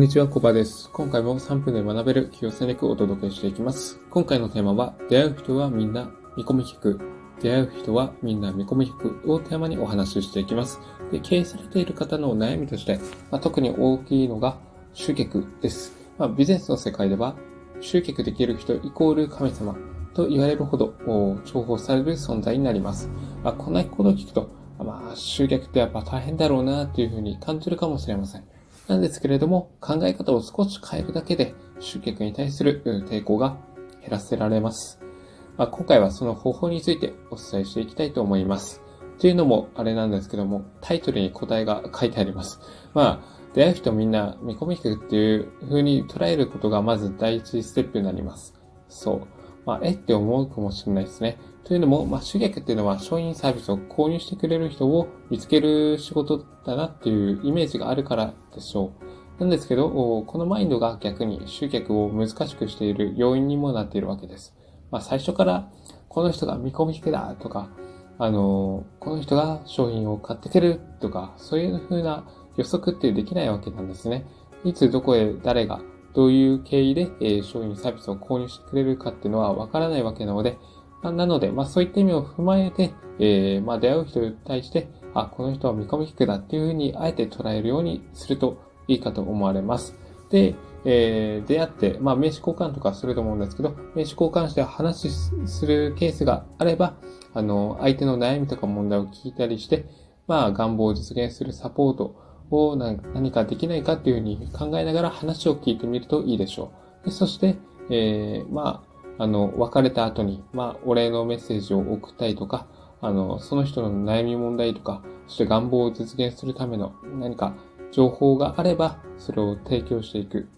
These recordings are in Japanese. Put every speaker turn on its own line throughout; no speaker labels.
んにちは、コバです。今回も3分で学べる企業戦略をお届けしていきます。今回のテーマは、出会う人はみんな見込み引く。出会う人はみんな見込み引くをテーマにお話ししていきます。で経営されている方の悩みとして、まあ、特に大きいのが集客です。まあ、ビジネスの世界では、集客できる人イコール神様と言われるほど重宝される存在になります。まあ、こんなことを聞くと、まあ、集客ってやっぱ大変だろうなっていうふうに感じるかもしれません。なんですけれども、考え方を少し変えるだけで、集客に対する抵抗が減らせられます。まあ、今回はその方法についてお伝えしていきたいと思います。というのも、あれなんですけども、タイトルに答えが書いてあります。まあ、出会う人みんな見込み引くっていう風に捉えることがまず第一ステップになります。そう。まあ、えって思うかもしれないですね。というのも、まあ、主客っていうのは商品サービスを購入してくれる人を見つける仕事だなっていうイメージがあるからでしょう。なんですけど、このマインドが逆に集客を難しくしている要因にもなっているわけです。まあ、最初からこの人が見込み引けだとか、あの、この人が商品を買ってくるとか、そういう風な予測ってできないわけなんですね。いつどこへ誰がどういう経緯で、え商品サービスを購入してくれるかっていうのはわからないわけなので、まなので、まあそういった意味を踏まえて、えー、まあ出会う人に対して、あ、この人は見込み低だっていうふうにあえて捉えるようにするといいかと思われます。で、えー、出会って、まあ名刺交換とかすると思うんですけど、名刺交換して話するケースがあれば、あの、相手の悩みとか問題を聞いたりして、まあ願望を実現するサポートを何かできないかっていうふうに考えながら話を聞いてみるといいでしょう。でそして、えー、まあ、あの、別れた後に、まあ、お礼のメッセージを送ったりとか、あの、その人の悩み問題とか、そして願望を実現するための何か情報があれば、それを提供していく。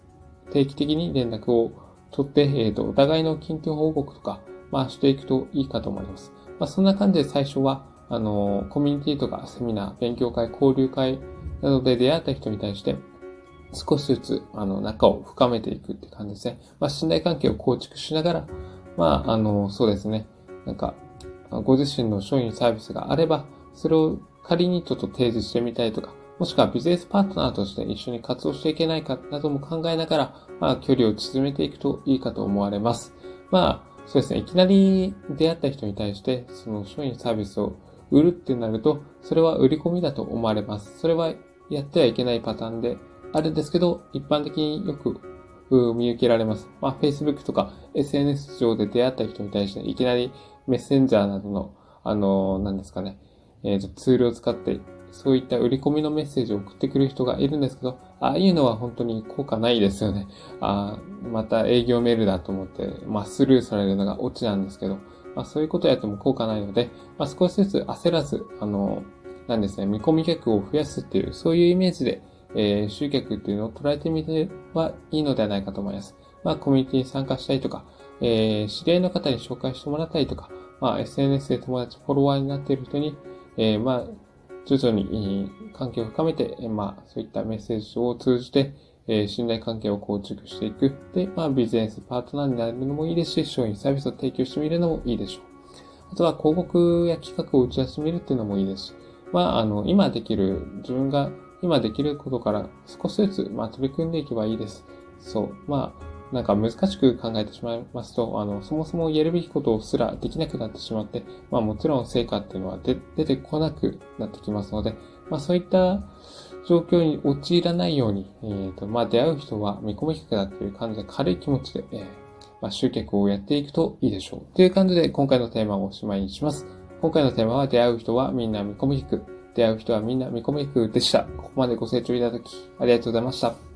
定期的に連絡を取って、えっ、ー、と、お互いの近況報告とか、まあ、していくといいかと思います。まあ、そんな感じで最初は、あの、コミュニティとかセミナー、勉強会、交流会などで出会った人に対して、少しずつ、あの、仲を深めていくって感じですね。まあ、信頼関係を構築しながら、まあ、あの、そうですね。なんか、ご自身の商品サービスがあれば、それを仮にちょっと提示してみたいとか、もしくはビジネスパートナーとして一緒に活動していけないかなども考えながら、まあ、距離を縮めていくといいかと思われます。まあ、そうですね。いきなり出会った人に対して、その商品サービスを売るってなると、それは売り込みだと思われます。それはやってはいけないパターンで、あるんですけど、一般的によく見受けられます。まあ、Facebook とか SNS 上で出会った人に対して、いきなりメッセンジャーなどの、あの、何ですかね、えー、とツールを使って、そういった売り込みのメッセージを送ってくる人がいるんですけど、ああいうのは本当に効果ないですよね。ああまた営業メールだと思って、まあ、スルーされるのがオチなんですけど、まあ、そういうことやっても効果ないので、まあ、少しずつ焦らず、あの、なんですね、見込み客を増やすっていう、そういうイメージで、えー、集客っていうのを捉えてみてはいいのではないかと思います。まあ、コミュニティに参加したりとか、えー、知り合いの方に紹介してもらったりとか、まあ、SNS で友達、フォロワーになっている人に、えー、まあ、徐々に関係を深めて、まあ、そういったメッセージを通じて、えー、信頼関係を構築していく。で、まあ、ビジネスパートナーになるのもいいですし、商品サービスを提供してみるのもいいでしょう。あとは広告や企画を打ち出してみるっていうのもいいですし、まあ、あの、今できる自分が今できることから少しずつ、まあ、取り組んでいけばいいです。そう。まあ、なんか難しく考えてしまいますと、あの、そもそもやるべきことすらできなくなってしまって、まあもちろん成果っていうのは出てこなくなってきますので、まあそういった状況に陥らないように、えっ、ー、と、まあ出会う人は見込み客だっていう感じで軽い気持ちで、えー、まあ集客をやっていくといいでしょう。という感じで今回のテーマをおしまいにします。今回のテーマは出会う人はみんな見込み引く。出会う人はみんな見込みくでした。ここまでご清聴いただき、ありがとうございました。